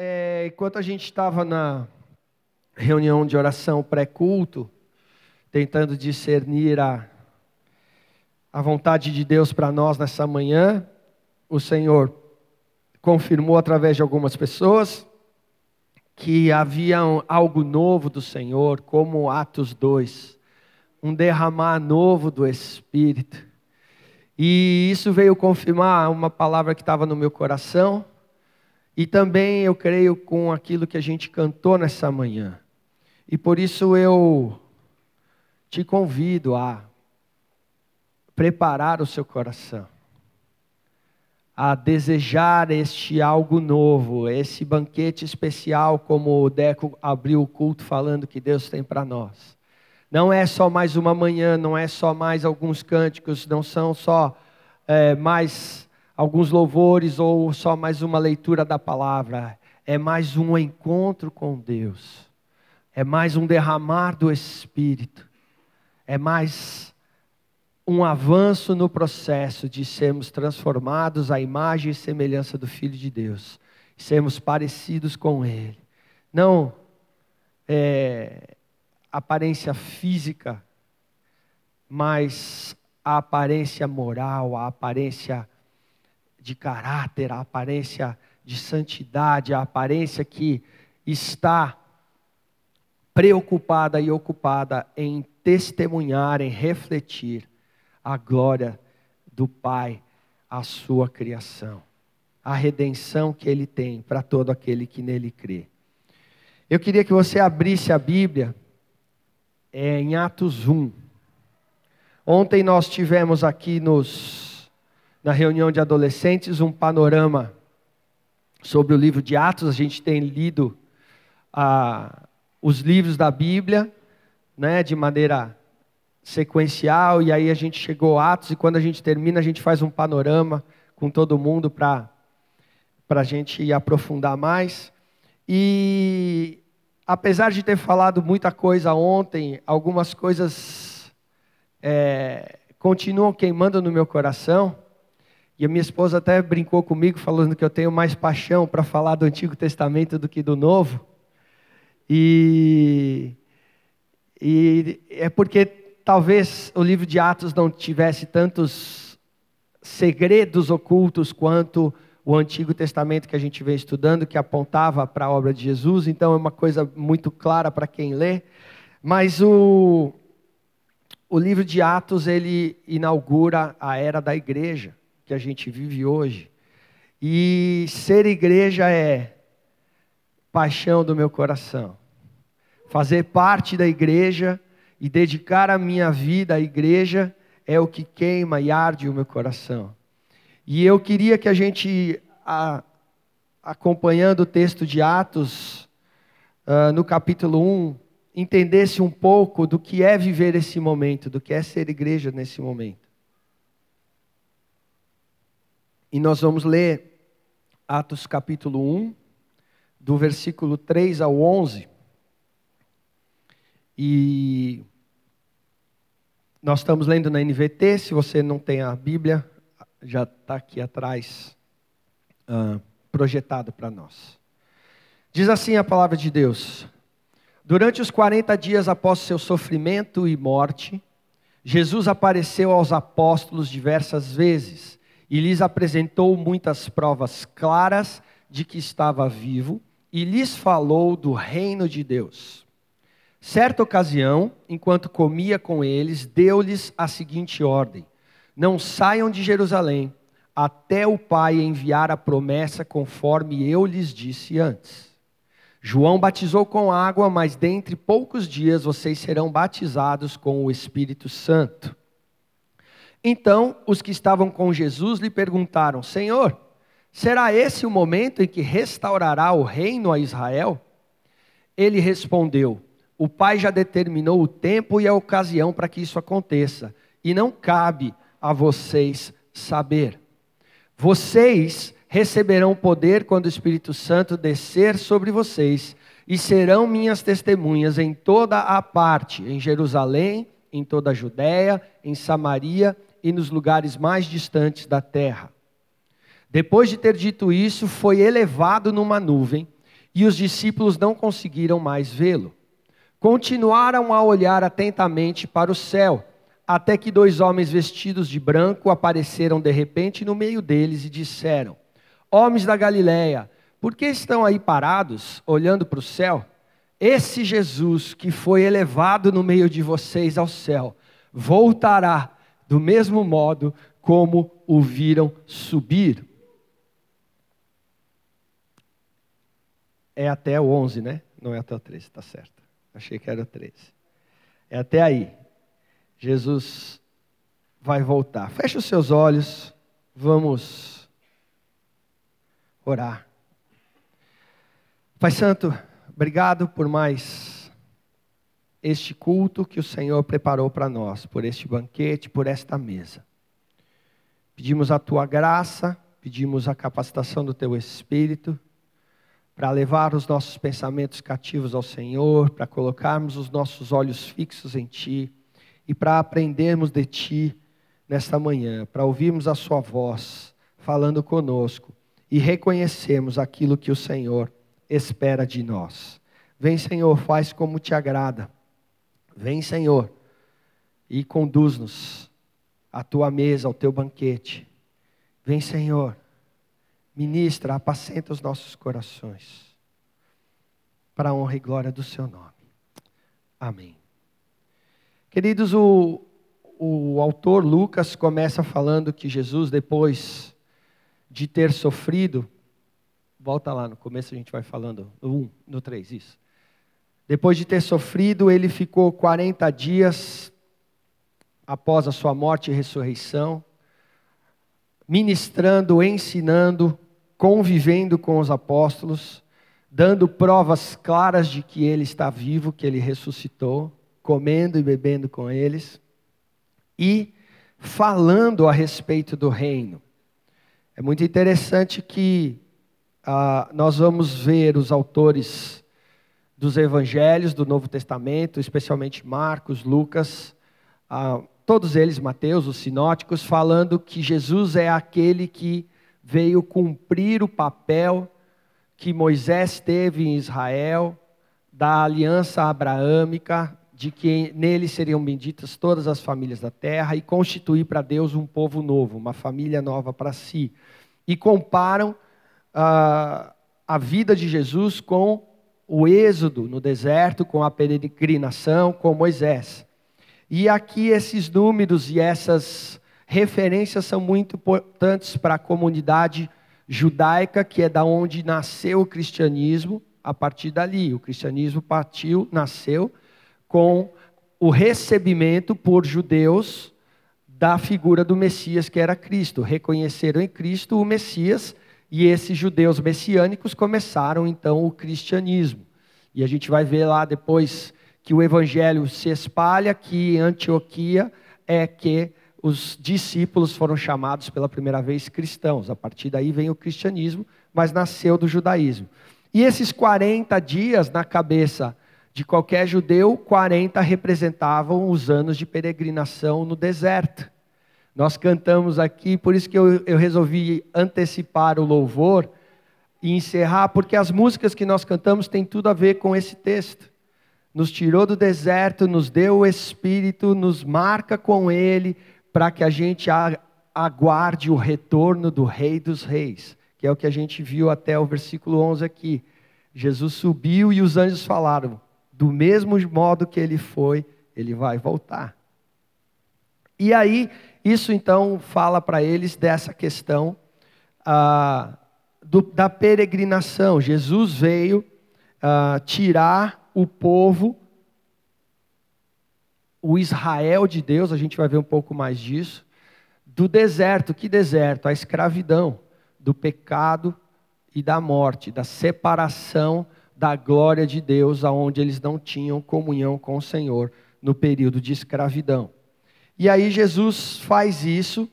é, enquanto a gente estava na reunião de oração pré-culto, tentando discernir a, a vontade de Deus para nós nessa manhã, o Senhor confirmou através de algumas pessoas que havia algo novo do Senhor, como Atos 2, um derramar novo do Espírito. E isso veio confirmar uma palavra que estava no meu coração, e também eu creio com aquilo que a gente cantou nessa manhã. E por isso eu te convido a preparar o seu coração, a desejar este algo novo, esse banquete especial, como o Deco abriu o culto falando que Deus tem para nós. Não é só mais uma manhã, não é só mais alguns cânticos, não são só é, mais alguns louvores ou só mais uma leitura da palavra. É mais um encontro com Deus. É mais um derramar do Espírito. É mais um avanço no processo de sermos transformados à imagem e semelhança do Filho de Deus. Sermos parecidos com Ele. Não é, aparência física, mas a aparência moral, a aparência de caráter, a aparência de santidade, a aparência que está preocupada e ocupada em testemunhar, em refletir a glória do Pai, a sua criação, a redenção que Ele tem para todo aquele que nele crê. Eu queria que você abrisse a Bíblia é, em Atos 1. Ontem nós tivemos aqui nos na reunião de adolescentes um panorama sobre o livro de Atos. A gente tem lido ah, os livros da Bíblia, né, de maneira sequencial, e aí a gente chegou a Atos, e quando a gente termina, a gente faz um panorama com todo mundo para a gente aprofundar mais. E apesar de ter falado muita coisa ontem, algumas coisas é, continuam queimando no meu coração. E a minha esposa até brincou comigo, falando que eu tenho mais paixão para falar do Antigo Testamento do que do Novo. E, e é porque talvez o livro de Atos não tivesse tantos segredos ocultos quanto o Antigo Testamento que a gente vem estudando, que apontava para a obra de Jesus, então é uma coisa muito clara para quem lê. Mas o, o livro de Atos, ele inaugura a era da igreja que a gente vive hoje. E ser igreja é paixão do meu coração. Fazer parte da igreja e dedicar a minha vida à igreja é o que queima e arde o meu coração. E eu queria que a gente, a, acompanhando o texto de Atos, uh, no capítulo 1, entendesse um pouco do que é viver esse momento, do que é ser igreja nesse momento. E nós vamos ler Atos capítulo 1, do versículo 3 ao 11. E nós estamos lendo na NVT, se você não tem a Bíblia, já está aqui atrás uh, projetado para nós. Diz assim a palavra de Deus: Durante os 40 dias após seu sofrimento e morte, Jesus apareceu aos apóstolos diversas vezes e lhes apresentou muitas provas claras de que estava vivo e lhes falou do reino de Deus. Certa ocasião, enquanto comia com eles, deu-lhes a seguinte ordem: Não saiam de Jerusalém até o Pai enviar a promessa conforme eu lhes disse antes. João batizou com água, mas dentre poucos dias vocês serão batizados com o Espírito Santo. Então os que estavam com Jesus lhe perguntaram: Senhor, será esse o momento em que restaurará o reino a Israel? Ele respondeu: O Pai já determinou o tempo e a ocasião para que isso aconteça, e não cabe a vocês saber. Vocês receberão poder quando o Espírito Santo descer sobre vocês, e serão minhas testemunhas em toda a parte, em Jerusalém, em toda a Judéia, em Samaria e nos lugares mais distantes da terra. Depois de ter dito isso, foi elevado numa nuvem e os discípulos não conseguiram mais vê-lo. Continuaram a olhar atentamente para o céu, até que dois homens vestidos de branco apareceram de repente no meio deles e disseram: Homens da Galileia, por que estão aí parados, olhando para o céu? Esse Jesus que foi elevado no meio de vocês ao céu, voltará do mesmo modo como o viram subir. É até o 11, né? Não é até o 13, está certo. Achei que era o 13. É até aí. Jesus vai voltar. Feche os seus olhos. Vamos orar. Pai Santo, obrigado por mais este culto que o Senhor preparou para nós, por este banquete, por esta mesa. Pedimos a tua graça, pedimos a capacitação do teu Espírito para levar os nossos pensamentos cativos ao Senhor, para colocarmos os nossos olhos fixos em Ti e para aprendermos de Ti nesta manhã, para ouvirmos a Sua voz falando conosco e reconhecermos aquilo que o Senhor espera de nós. Vem, Senhor, faz como te agrada. Vem, Senhor, e conduz-nos à tua mesa, ao teu banquete. Vem, Senhor Ministra, apacenta os nossos corações, para a honra e glória do Seu nome. Amém. Queridos, o, o autor Lucas começa falando que Jesus, depois de ter sofrido, volta lá no começo, a gente vai falando, no 1, no 3, isso. Depois de ter sofrido, ele ficou 40 dias após a sua morte e ressurreição, ministrando, ensinando, convivendo com os apóstolos, dando provas claras de que ele está vivo, que ele ressuscitou, comendo e bebendo com eles e falando a respeito do reino. É muito interessante que ah, nós vamos ver os autores dos evangelhos do Novo Testamento, especialmente Marcos, Lucas, ah, todos eles, Mateus, os sinóticos, falando que Jesus é aquele que veio cumprir o papel que Moisés teve em Israel, da aliança abraâmica, de que nele seriam benditas todas as famílias da terra e constituir para Deus um povo novo, uma família nova para si. E comparam ah, a vida de Jesus com o êxodo no deserto, com a peregrinação, com Moisés. E aqui esses números e essas referências são muito importantes para a comunidade judaica, que é da onde nasceu o cristianismo. A partir dali, o cristianismo partiu, nasceu com o recebimento por judeus da figura do Messias que era Cristo. Reconheceram em Cristo o Messias e esses judeus messiânicos começaram então o cristianismo. E a gente vai ver lá depois que o evangelho se espalha, que Antioquia é que os discípulos foram chamados pela primeira vez cristãos. A partir daí vem o cristianismo, mas nasceu do judaísmo. E esses 40 dias na cabeça de qualquer judeu, 40 representavam os anos de peregrinação no deserto. Nós cantamos aqui, por isso que eu, eu resolvi antecipar o louvor e encerrar, porque as músicas que nós cantamos têm tudo a ver com esse texto. Nos tirou do deserto, nos deu o Espírito, nos marca com Ele, para que a gente aguarde o retorno do Rei dos Reis, que é o que a gente viu até o versículo 11 aqui. Jesus subiu e os anjos falaram: do mesmo modo que ele foi, ele vai voltar. E aí, isso então fala para eles dessa questão ah, do, da peregrinação. Jesus veio ah, tirar o povo o Israel de Deus, a gente vai ver um pouco mais disso, do deserto. Que deserto? A escravidão, do pecado e da morte, da separação da glória de Deus, aonde eles não tinham comunhão com o Senhor no período de escravidão. E aí Jesus faz isso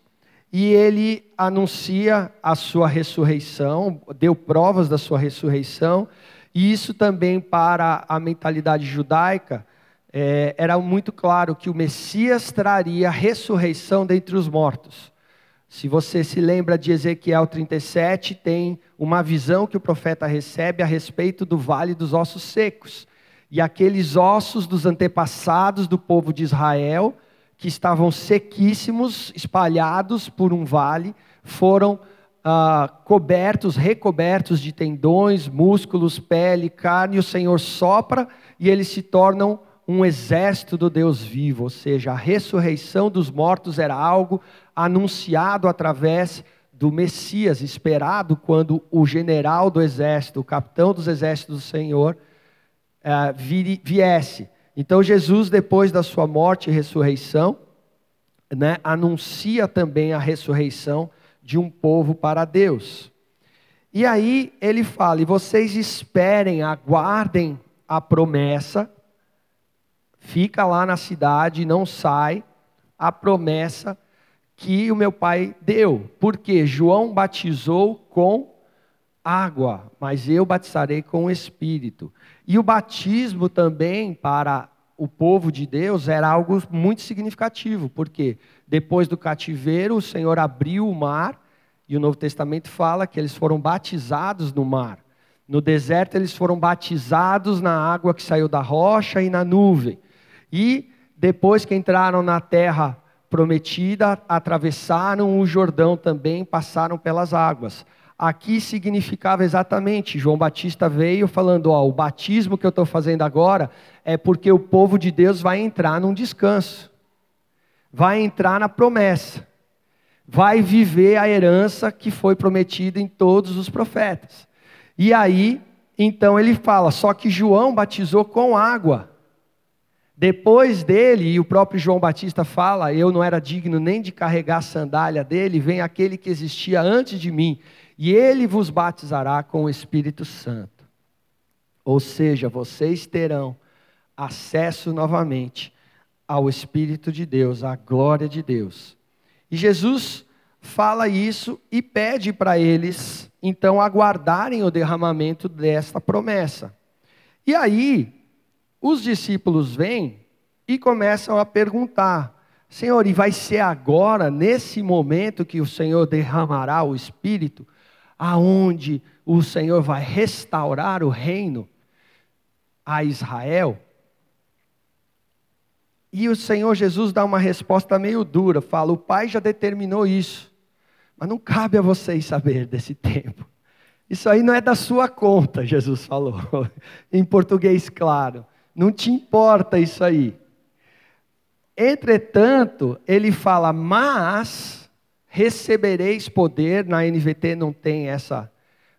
e ele anuncia a sua ressurreição, deu provas da sua ressurreição, e isso também para a mentalidade judaica é, era muito claro que o Messias traria ressurreição dentre os mortos. Se você se lembra de Ezequiel 37, tem uma visão que o profeta recebe a respeito do vale dos ossos secos. E aqueles ossos dos antepassados do povo de Israel, que estavam sequíssimos, espalhados por um vale, foram ah, cobertos, recobertos de tendões, músculos, pele, carne, o Senhor sopra e eles se tornam um exército do Deus vivo, ou seja, a ressurreição dos mortos era algo anunciado através do Messias, esperado quando o general do exército, o capitão dos exércitos do Senhor, uh, viesse. Então, Jesus, depois da sua morte e ressurreição, né, anuncia também a ressurreição de um povo para Deus. E aí ele fala: e vocês esperem, aguardem a promessa, fica lá na cidade, não sai, a promessa que o meu pai deu. Porque João batizou com água, mas eu batizarei com o Espírito. E o batismo também para o povo de Deus era algo muito significativo, porque depois do cativeiro o Senhor abriu o mar e o Novo Testamento fala que eles foram batizados no mar. No deserto eles foram batizados na água que saiu da rocha e na nuvem. E depois que entraram na terra prometida, atravessaram o Jordão também, passaram pelas águas. Aqui significava exatamente, João Batista veio falando: ó, o batismo que eu estou fazendo agora é porque o povo de Deus vai entrar num descanso, vai entrar na promessa, vai viver a herança que foi prometida em todos os profetas. E aí, então ele fala: só que João batizou com água. Depois dele, e o próprio João Batista fala: Eu não era digno nem de carregar a sandália dele, vem aquele que existia antes de mim, e ele vos batizará com o Espírito Santo. Ou seja, vocês terão acesso novamente ao Espírito de Deus, à glória de Deus. E Jesus fala isso e pede para eles, então, aguardarem o derramamento desta promessa. E aí, os discípulos vêm e começam a perguntar: Senhor, e vai ser agora, nesse momento, que o Senhor derramará o Espírito, aonde o Senhor vai restaurar o reino a Israel? E o Senhor Jesus dá uma resposta meio dura, fala: O Pai já determinou isso, mas não cabe a vocês saber desse tempo. Isso aí não é da sua conta, Jesus falou, em português claro. Não te importa isso aí. Entretanto, ele fala, mas recebereis poder, na NVT não tem essa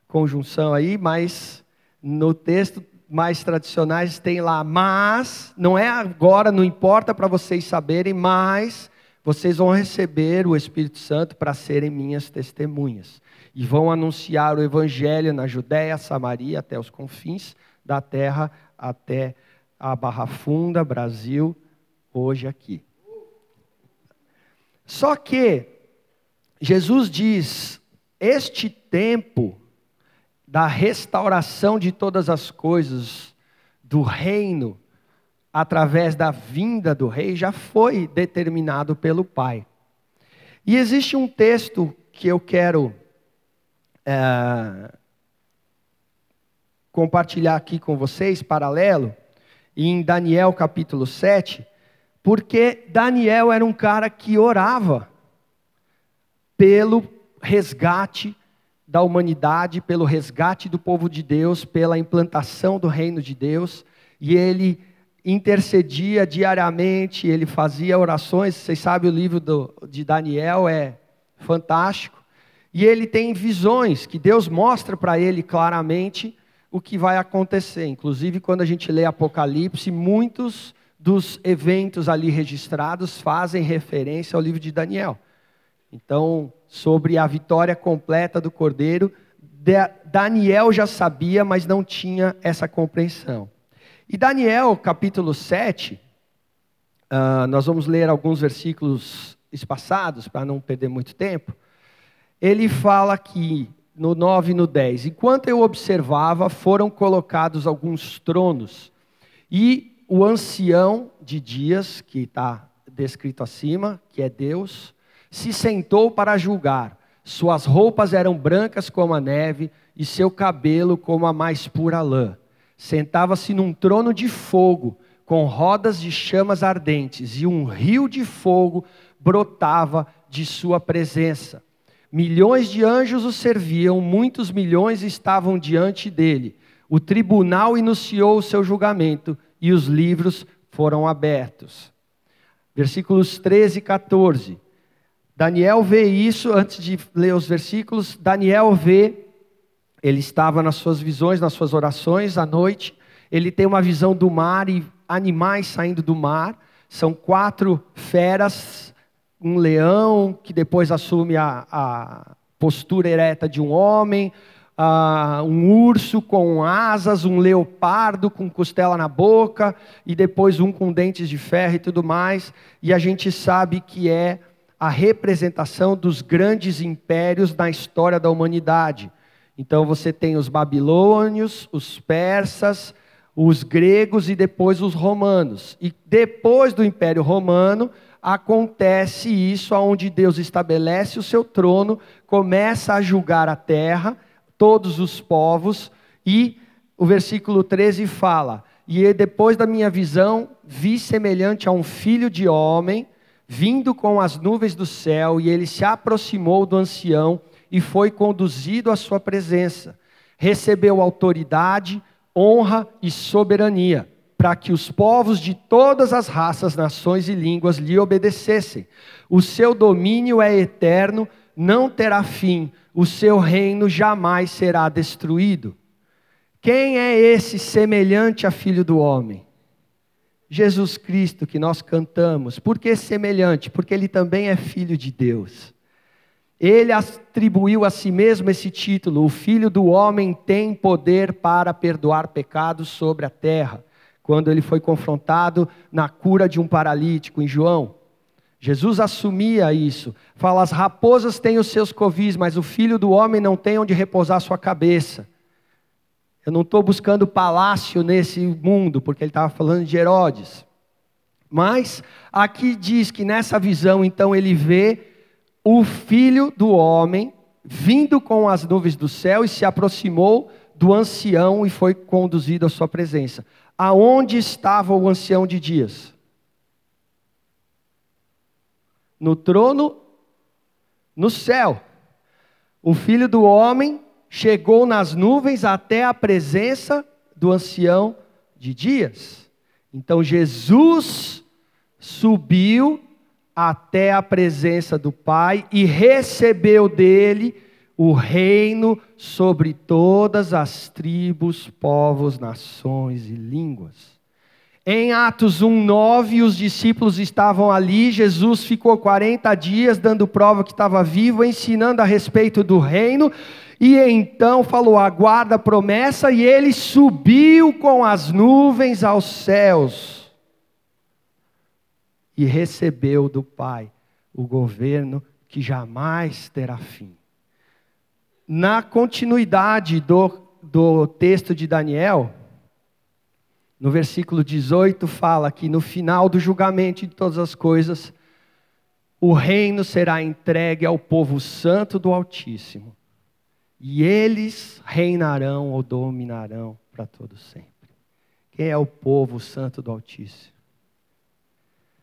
conjunção aí, mas no texto mais tradicionais tem lá, mas, não é agora, não importa para vocês saberem, mas vocês vão receber o Espírito Santo para serem minhas testemunhas. E vão anunciar o Evangelho na Judéia, Samaria, até os confins da terra, até a Barra Funda, Brasil, hoje aqui. Só que Jesus diz: este tempo da restauração de todas as coisas, do reino, através da vinda do rei, já foi determinado pelo Pai. E existe um texto que eu quero é, compartilhar aqui com vocês, paralelo, em Daniel capítulo 7, porque Daniel era um cara que orava pelo resgate da humanidade, pelo resgate do povo de Deus, pela implantação do reino de Deus, e ele intercedia diariamente, ele fazia orações. Vocês sabem, o livro do, de Daniel é fantástico, e ele tem visões que Deus mostra para ele claramente o que vai acontecer. Inclusive, quando a gente lê Apocalipse, muitos dos eventos ali registrados fazem referência ao livro de Daniel. Então, sobre a vitória completa do cordeiro, Daniel já sabia, mas não tinha essa compreensão. E Daniel, capítulo 7, uh, ah, nós vamos ler alguns versículos espaçados, para não perder muito tempo. Ele fala que no 9 e no 10. Enquanto eu observava, foram colocados alguns tronos, e o ancião de dias, que está descrito acima, que é Deus, se sentou para julgar. Suas roupas eram brancas como a neve e seu cabelo como a mais pura lã. Sentava-se num trono de fogo, com rodas de chamas ardentes, e um rio de fogo brotava de sua presença. Milhões de anjos o serviam, muitos milhões estavam diante dele. O tribunal iniciou o seu julgamento e os livros foram abertos. Versículos 13 e 14. Daniel vê isso, antes de ler os versículos, Daniel vê, ele estava nas suas visões, nas suas orações à noite, ele tem uma visão do mar e animais saindo do mar, são quatro feras, um leão que depois assume a, a postura ereta de um homem, uh, um urso com asas, um leopardo com costela na boca, e depois um com dentes de ferro e tudo mais, e a gente sabe que é a representação dos grandes impérios na história da humanidade. Então você tem os babilônios, os persas, os gregos e depois os romanos. E depois do Império Romano acontece isso aonde Deus estabelece o seu trono, começa a julgar a terra, todos os povos e o versículo 13 fala: "E depois da minha visão vi semelhante a um filho de homem, vindo com as nuvens do céu, e ele se aproximou do ancião e foi conduzido à sua presença. Recebeu autoridade, honra e soberania, para que os povos de todas as raças, nações e línguas lhe obedecessem. O seu domínio é eterno, não terá fim, o seu reino jamais será destruído. Quem é esse semelhante a filho do homem? Jesus Cristo que nós cantamos. Por que semelhante? Porque ele também é filho de Deus. Ele atribuiu a si mesmo esse título: O Filho do Homem tem poder para perdoar pecados sobre a terra. Quando ele foi confrontado na cura de um paralítico em João. Jesus assumia isso. Fala: as raposas têm os seus covis, mas o filho do homem não tem onde repousar sua cabeça. Eu não estou buscando palácio nesse mundo, porque ele estava falando de Herodes. Mas aqui diz que nessa visão, então, ele vê o filho do homem vindo com as nuvens do céu e se aproximou do ancião e foi conduzido à sua presença. Aonde estava o ancião de dias? No trono, no céu. O filho do homem chegou nas nuvens até a presença do ancião de dias. Então Jesus subiu até a presença do Pai e recebeu dele o reino sobre todas as tribos, povos, nações e línguas. Em Atos 1:9, os discípulos estavam ali, Jesus ficou 40 dias dando prova que estava vivo, ensinando a respeito do reino, e então falou: aguarda a promessa, e ele subiu com as nuvens aos céus e recebeu do Pai o governo que jamais terá fim. Na continuidade do, do texto de Daniel, no versículo 18, fala que no final do julgamento de todas as coisas, o reino será entregue ao povo santo do Altíssimo e eles reinarão ou dominarão para todo sempre. Quem é o povo santo do Altíssimo?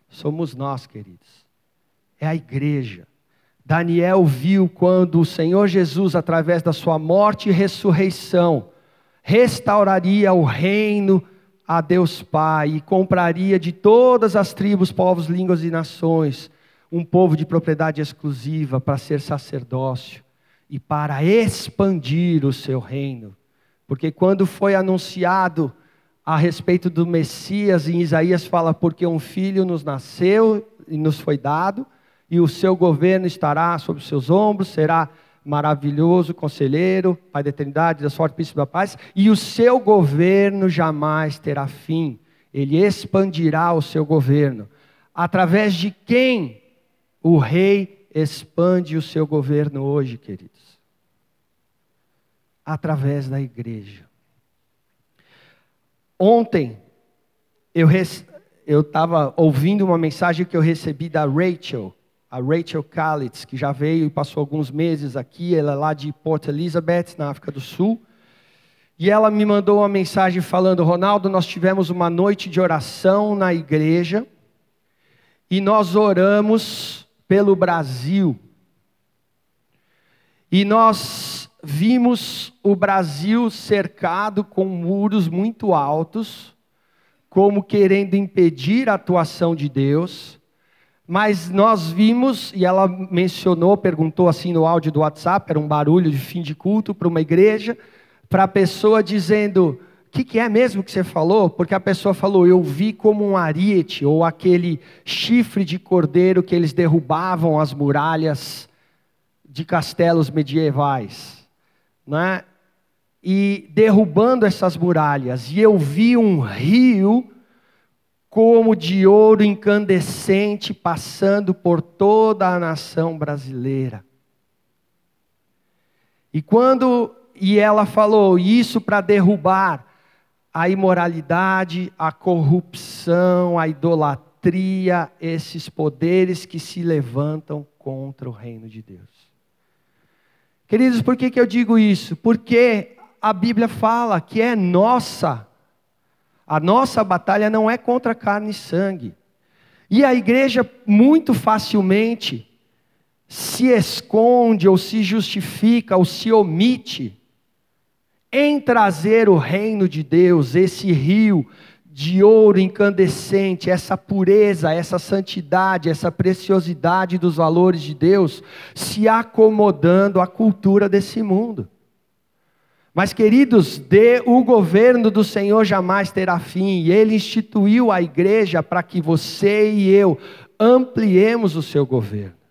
Somos nós, queridos. É a igreja. Daniel viu quando o Senhor Jesus, através da sua morte e ressurreição, restauraria o reino a Deus Pai e compraria de todas as tribos, povos, línguas e nações um povo de propriedade exclusiva para ser sacerdócio e para expandir o seu reino. Porque quando foi anunciado a respeito do Messias, em Isaías fala: Porque um filho nos nasceu e nos foi dado, e o seu governo estará sobre os seus ombros, será maravilhoso conselheiro, Pai da eternidade, da sorte, príncipe da paz, e o seu governo jamais terá fim. Ele expandirá o seu governo. Através de quem o rei expande o seu governo hoje, queridos? Através da igreja. Ontem, eu estava ouvindo uma mensagem que eu recebi da Rachel, a Rachel Kalitz, que já veio e passou alguns meses aqui, ela é lá de Port Elizabeth, na África do Sul. E ela me mandou uma mensagem falando: Ronaldo, nós tivemos uma noite de oração na igreja e nós oramos pelo Brasil. E nós vimos o Brasil cercado com muros muito altos, como querendo impedir a atuação de Deus. Mas nós vimos, e ela mencionou, perguntou assim no áudio do WhatsApp, era um barulho de fim de culto para uma igreja para a pessoa dizendo: que, que é mesmo que você falou? Porque a pessoa falou: Eu vi como um ariete, ou aquele chifre de cordeiro que eles derrubavam as muralhas de castelos medievais. Né? E derrubando essas muralhas, e eu vi um rio como de ouro incandescente passando por toda a nação brasileira. E quando e ela falou isso para derrubar a imoralidade, a corrupção, a idolatria, esses poderes que se levantam contra o reino de Deus. Queridos, por que, que eu digo isso? Porque a Bíblia fala que é nossa, a nossa batalha não é contra carne e sangue. E a igreja muito facilmente se esconde, ou se justifica, ou se omite em trazer o reino de Deus, esse rio de ouro incandescente, essa pureza, essa santidade, essa preciosidade dos valores de Deus, se acomodando à cultura desse mundo. Mas, queridos, de, o governo do Senhor jamais terá fim, e Ele instituiu a igreja para que você e eu ampliemos o seu governo.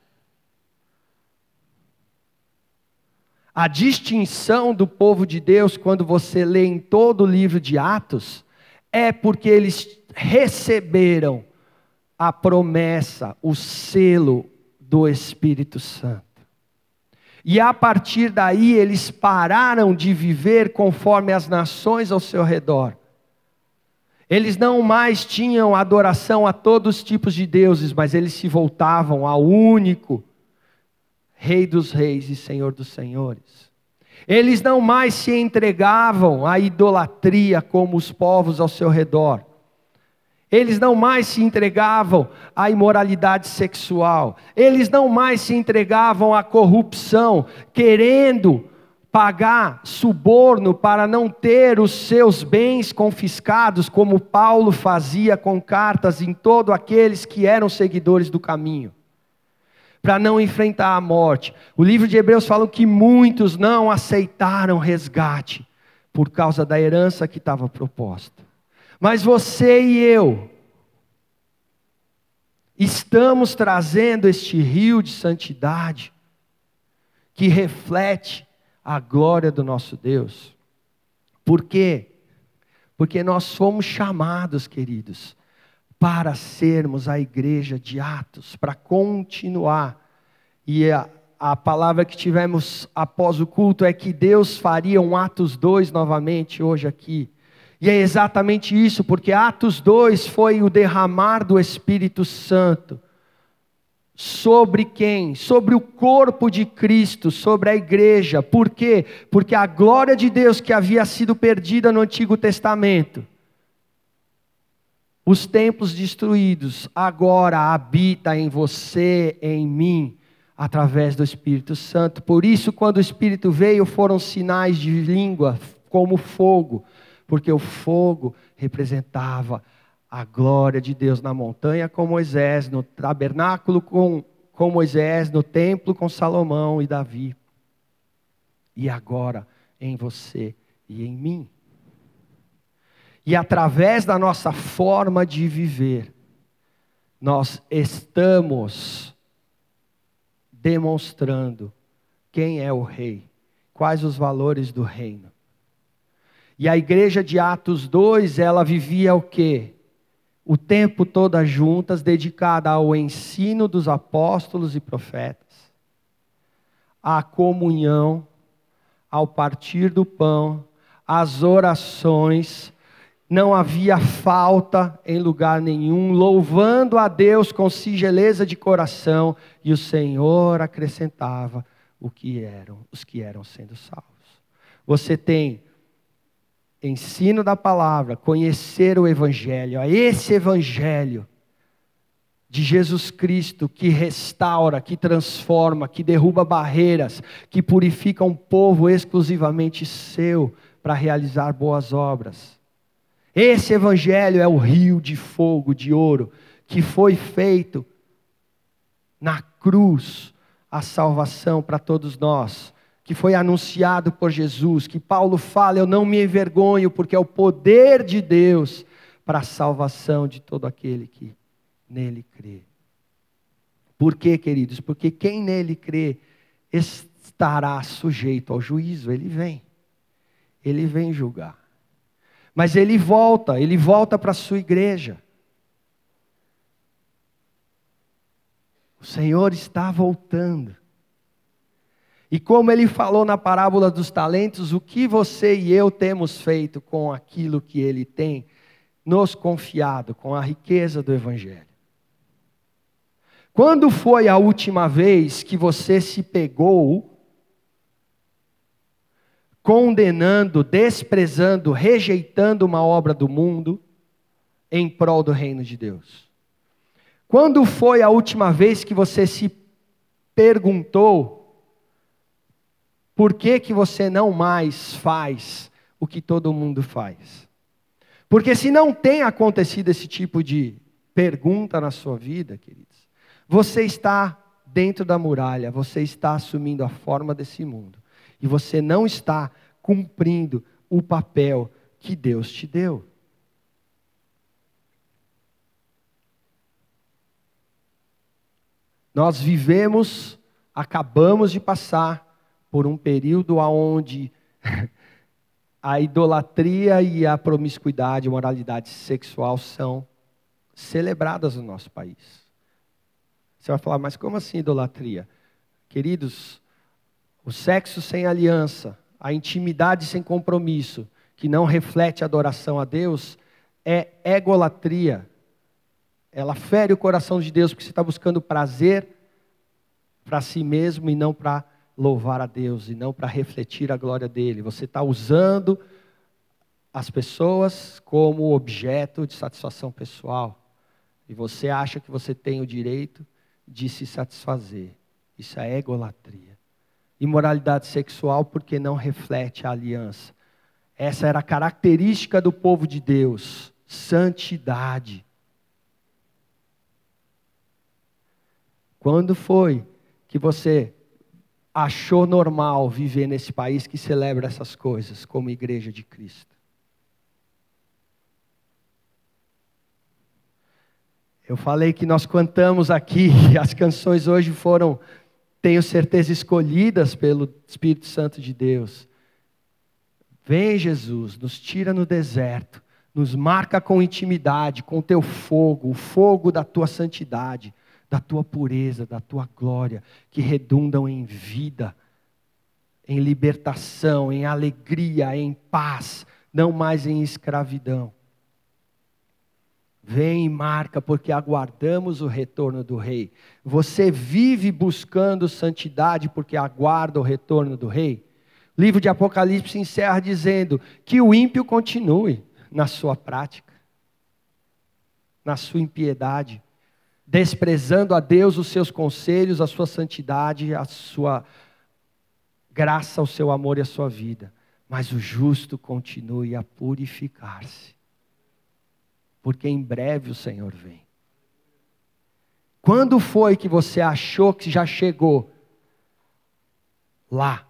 A distinção do povo de Deus, quando você lê em todo o livro de Atos, é porque eles receberam a promessa, o selo do Espírito Santo. E a partir daí eles pararam de viver conforme as nações ao seu redor. Eles não mais tinham adoração a todos os tipos de deuses, mas eles se voltavam ao único Rei dos Reis e Senhor dos Senhores. Eles não mais se entregavam à idolatria como os povos ao seu redor. Eles não mais se entregavam à imoralidade sexual. Eles não mais se entregavam à corrupção, querendo pagar suborno para não ter os seus bens confiscados, como Paulo fazia com cartas em todos aqueles que eram seguidores do caminho para não enfrentar a morte. O livro de Hebreus fala que muitos não aceitaram resgate por causa da herança que estava proposta. Mas você e eu estamos trazendo este rio de santidade que reflete a glória do nosso Deus. Por quê? Porque nós fomos chamados, queridos, para sermos a igreja de Atos, para continuar. E a, a palavra que tivemos após o culto é que Deus faria um Atos 2 novamente hoje aqui. E é exatamente isso, porque Atos 2 foi o derramar do Espírito Santo. Sobre quem? Sobre o corpo de Cristo, sobre a igreja. Por quê? Porque a glória de Deus que havia sido perdida no Antigo Testamento os templos destruídos agora habita em você, em mim, através do Espírito Santo. Por isso, quando o Espírito veio, foram sinais de língua como fogo, porque o fogo representava a glória de Deus na montanha com Moisés, no tabernáculo com, com Moisés, no templo com Salomão e Davi. E agora em você e em mim. E através da nossa forma de viver, nós estamos demonstrando quem é o rei, quais os valores do reino. E a igreja de Atos 2, ela vivia o quê? O tempo todo juntas, dedicada ao ensino dos apóstolos e profetas, à comunhão, ao partir do pão, às orações, não havia falta em lugar nenhum, louvando a Deus com singeleza de coração, e o Senhor acrescentava o que eram, os que eram sendo salvos. Você tem ensino da palavra, conhecer o evangelho, a esse evangelho de Jesus Cristo que restaura, que transforma, que derruba barreiras, que purifica um povo exclusivamente seu para realizar boas obras. Esse evangelho é o rio de fogo, de ouro, que foi feito na cruz a salvação para todos nós, que foi anunciado por Jesus, que Paulo fala, eu não me envergonho, porque é o poder de Deus para a salvação de todo aquele que nele crê. Por quê, queridos? Porque quem nele crê estará sujeito ao juízo, ele vem. Ele vem julgar. Mas ele volta, ele volta para a sua igreja. O Senhor está voltando. E como ele falou na parábola dos talentos, o que você e eu temos feito com aquilo que ele tem nos confiado, com a riqueza do Evangelho? Quando foi a última vez que você se pegou condenando, desprezando, rejeitando uma obra do mundo em prol do reino de Deus? Quando foi a última vez que você se perguntou por que, que você não mais faz o que todo mundo faz? Porque se não tem acontecido esse tipo de pergunta na sua vida, queridos, você está dentro da muralha, você está assumindo a forma desse mundo e você não está cumprindo o papel que Deus te deu. Nós vivemos, acabamos de passar por um período onde a idolatria e a promiscuidade, a moralidade sexual são celebradas no nosso país. Você vai falar, mas como assim idolatria? Queridos, o sexo sem aliança, a intimidade sem compromisso, que não reflete adoração a Deus, é egolatria. Ela fere o coração de Deus porque você está buscando prazer para si mesmo e não para louvar a Deus e não para refletir a glória dele. Você está usando as pessoas como objeto de satisfação pessoal. E você acha que você tem o direito de se satisfazer. Isso é egolatria imoralidade sexual porque não reflete a aliança. Essa era a característica do povo de Deus, santidade. Quando foi que você achou normal viver nesse país que celebra essas coisas como igreja de Cristo? Eu falei que nós cantamos aqui, as canções hoje foram tenho certeza, escolhidas pelo Espírito Santo de Deus. Vem, Jesus, nos tira no deserto, nos marca com intimidade, com teu fogo, o fogo da tua santidade, da tua pureza, da tua glória, que redundam em vida, em libertação, em alegria, em paz, não mais em escravidão. Vem e marca, porque aguardamos o retorno do Rei. Você vive buscando santidade porque aguarda o retorno do Rei? O livro de Apocalipse encerra dizendo que o ímpio continue na sua prática, na sua impiedade, desprezando a Deus, os seus conselhos, a sua santidade, a sua graça, o seu amor e a sua vida. Mas o justo continue a purificar-se porque em breve o Senhor vem. Quando foi que você achou que já chegou lá?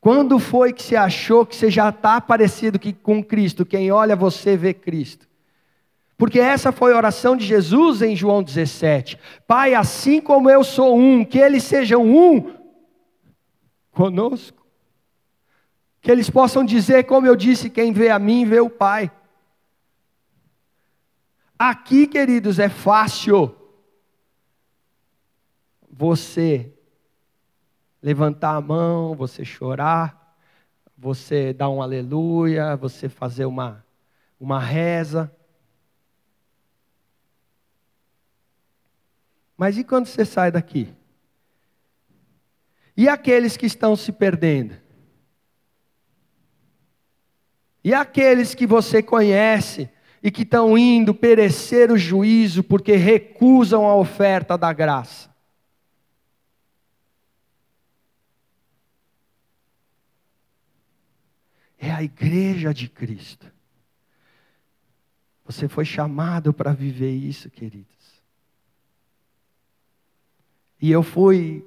Quando foi que você achou que você já está parecido com Cristo? Quem olha você vê Cristo. Porque essa foi a oração de Jesus em João 17. Pai, assim como eu sou um, que eles sejam um conosco. Que eles possam dizer, como eu disse, quem vê a mim vê o Pai. Aqui, queridos, é fácil você levantar a mão, você chorar, você dar um aleluia, você fazer uma uma reza. Mas e quando você sai daqui? E aqueles que estão se perdendo? E aqueles que você conhece e que estão indo perecer o juízo porque recusam a oferta da graça? É a igreja de Cristo. Você foi chamado para viver isso, queridos. E eu fui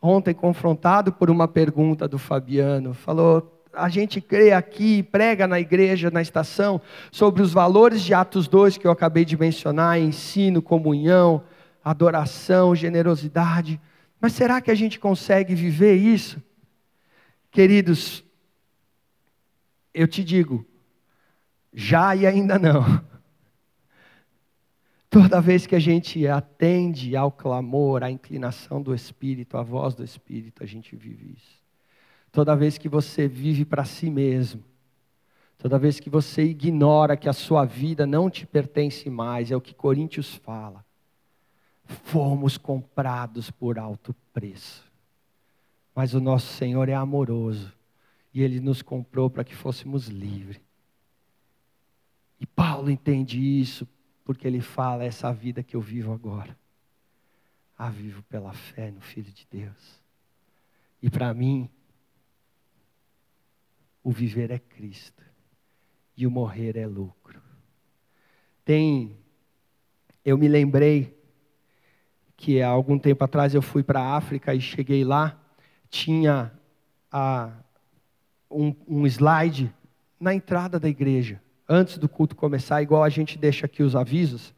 ontem confrontado por uma pergunta do Fabiano. Falou: a gente crê aqui, prega na igreja, na estação, sobre os valores de Atos 2 que eu acabei de mencionar: ensino, comunhão, adoração, generosidade. Mas será que a gente consegue viver isso? Queridos, eu te digo, já e ainda não. Toda vez que a gente atende ao clamor, à inclinação do Espírito, à voz do Espírito, a gente vive isso. Toda vez que você vive para si mesmo, toda vez que você ignora que a sua vida não te pertence mais, é o que Coríntios fala. Fomos comprados por alto preço. Mas o nosso Senhor é amoroso e ele nos comprou para que fôssemos livres. E Paulo entende isso porque ele fala: essa vida que eu vivo agora, a vivo pela fé no Filho de Deus. E para mim, o viver é Cristo e o morrer é lucro. Tem, eu me lembrei que há algum tempo atrás eu fui para a África e cheguei lá, tinha a, um, um slide na entrada da igreja antes do culto começar, igual a gente deixa aqui os avisos,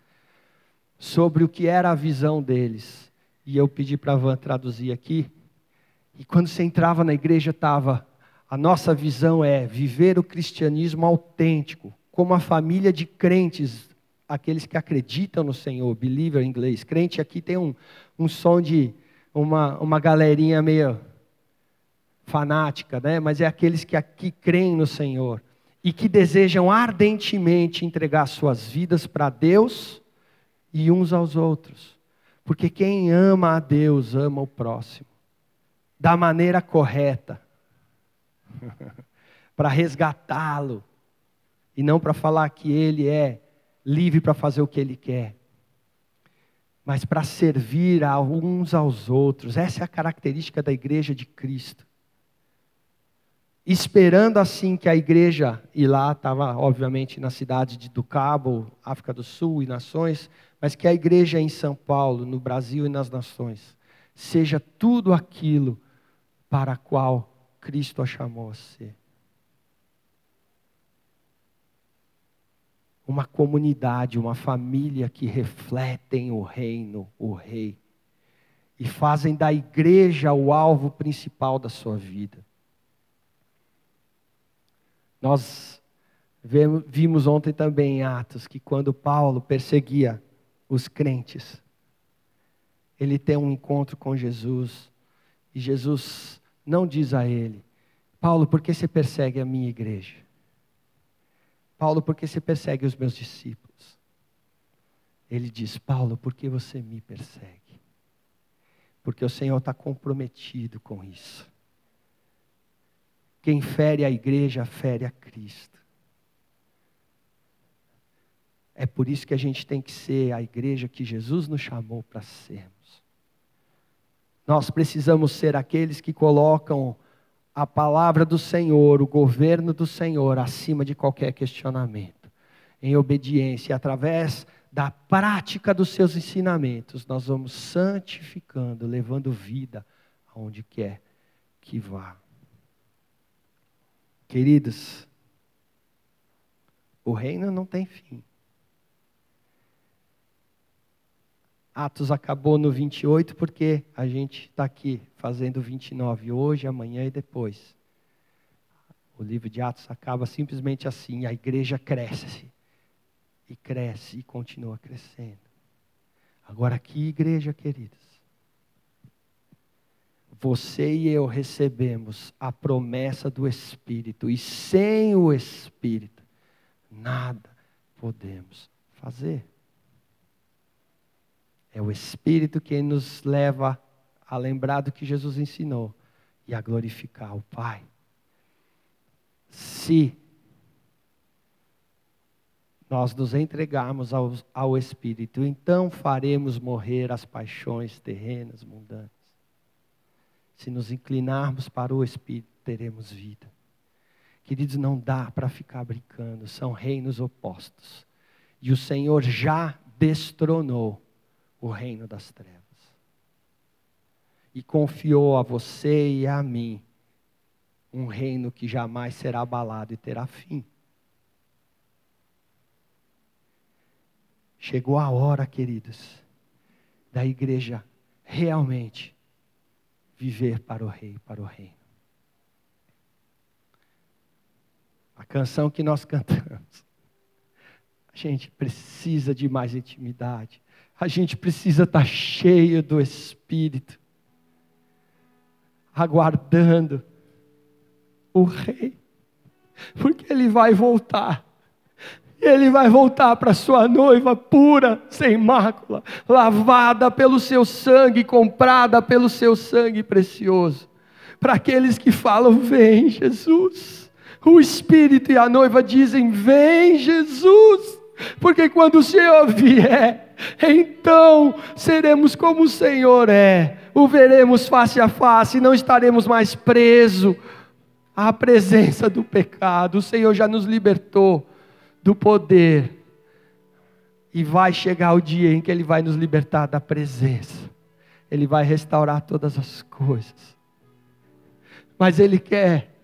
sobre o que era a visão deles. E eu pedi para a Van traduzir aqui. E quando você entrava na igreja, estava: a nossa visão é viver o cristianismo autêntico, como a família de crentes, aqueles que acreditam no Senhor, believer em inglês. Crente aqui tem um, um som de uma, uma galerinha meio fanática, né? mas é aqueles que aqui creem no Senhor e que desejam ardentemente entregar suas vidas para Deus e uns aos outros. Porque quem ama a Deus ama o próximo, da maneira correta, para resgatá-lo, e não para falar que ele é livre para fazer o que ele quer, mas para servir a uns aos outros. Essa é a característica da igreja de Cristo. Esperando assim que a igreja, e lá estava obviamente na cidade de do Cabo, África do Sul e nações, mas que a igreja em São Paulo, no Brasil e nas nações, seja tudo aquilo para a qual Cristo a chamou a ser. Uma comunidade, uma família que refletem o reino, o rei, e fazem da igreja o alvo principal da sua vida. Nós vimos ontem também em Atos que quando Paulo perseguia os crentes, ele tem um encontro com Jesus e Jesus não diz a ele: Paulo, por que você persegue a minha igreja? Paulo, por que você persegue os meus discípulos? Ele diz: Paulo, por que você me persegue? Porque o Senhor está comprometido com isso. Quem fere a igreja, fere a Cristo. É por isso que a gente tem que ser a igreja que Jesus nos chamou para sermos. Nós precisamos ser aqueles que colocam a palavra do Senhor, o governo do Senhor, acima de qualquer questionamento. Em obediência, através da prática dos seus ensinamentos, nós vamos santificando, levando vida aonde quer que vá. Queridos, o reino não tem fim. Atos acabou no 28 porque a gente está aqui fazendo 29 hoje, amanhã e depois. O livro de Atos acaba simplesmente assim: a igreja cresce, e cresce e continua crescendo. Agora, que igreja, queridos? você e eu recebemos a promessa do Espírito, e sem o Espírito, nada podemos fazer. É o Espírito que nos leva a lembrar do que Jesus ensinou e a glorificar o Pai. Se nós nos entregarmos ao, ao Espírito, então faremos morrer as paixões terrenas, mundanas. Se nos inclinarmos para o Espírito, teremos vida. Queridos, não dá para ficar brincando, são reinos opostos. E o Senhor já destronou o reino das trevas. E confiou a você e a mim um reino que jamais será abalado e terá fim. Chegou a hora, queridos, da igreja realmente viver para o rei, para o reino. A canção que nós cantamos. A gente precisa de mais intimidade. A gente precisa estar cheio do Espírito, aguardando o Rei, porque Ele vai voltar. Ele vai voltar para sua noiva pura, sem mácula, lavada pelo seu sangue, comprada pelo seu sangue precioso. Para aqueles que falam: Vem, Jesus. O Espírito e a noiva dizem: Vem, Jesus. Porque quando o Senhor vier, então seremos como o Senhor é, o veremos face a face, não estaremos mais presos à presença do pecado. O Senhor já nos libertou do poder. E vai chegar o dia em que Ele vai nos libertar da presença. Ele vai restaurar todas as coisas. Mas Ele quer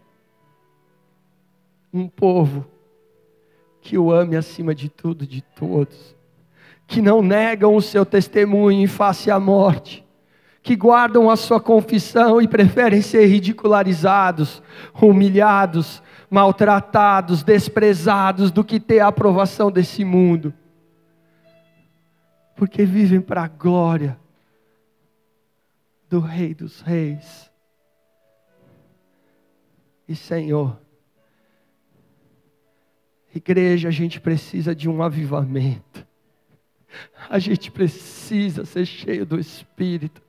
um povo que o ame acima de tudo, de todos. Que não negam o seu testemunho em face à morte. Que guardam a sua confissão e preferem ser ridicularizados, humilhados, maltratados, desprezados, do que ter a aprovação desse mundo. Porque vivem para a glória do Rei dos Reis. E Senhor, igreja, a gente precisa de um avivamento. A gente precisa ser cheio do Espírito.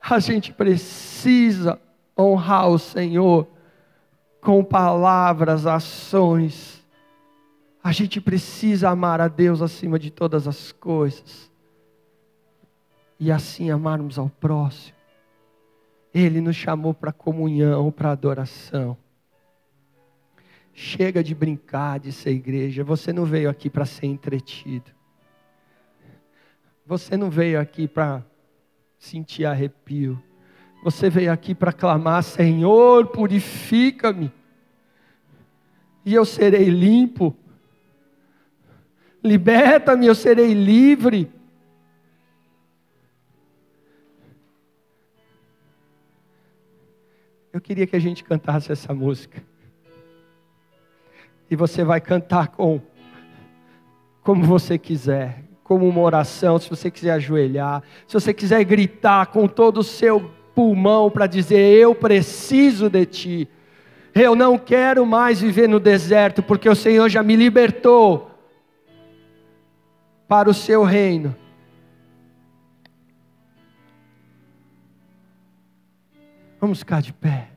A gente precisa honrar o Senhor com palavras, ações. A gente precisa amar a Deus acima de todas as coisas. E assim amarmos ao próximo. Ele nos chamou para comunhão, para adoração. Chega de brincar, de ser igreja. Você não veio aqui para ser entretido. Você não veio aqui para sentir arrepio. Você veio aqui para clamar: Senhor, purifica-me, e eu serei limpo. Liberta-me, eu serei livre. Eu queria que a gente cantasse essa música. E você vai cantar com como você quiser, como uma oração, se você quiser ajoelhar, se você quiser gritar com todo o seu pulmão para dizer: Eu preciso de Ti. Eu não quero mais viver no deserto, porque o Senhor já me libertou para o Seu reino. Vamos ficar de pé.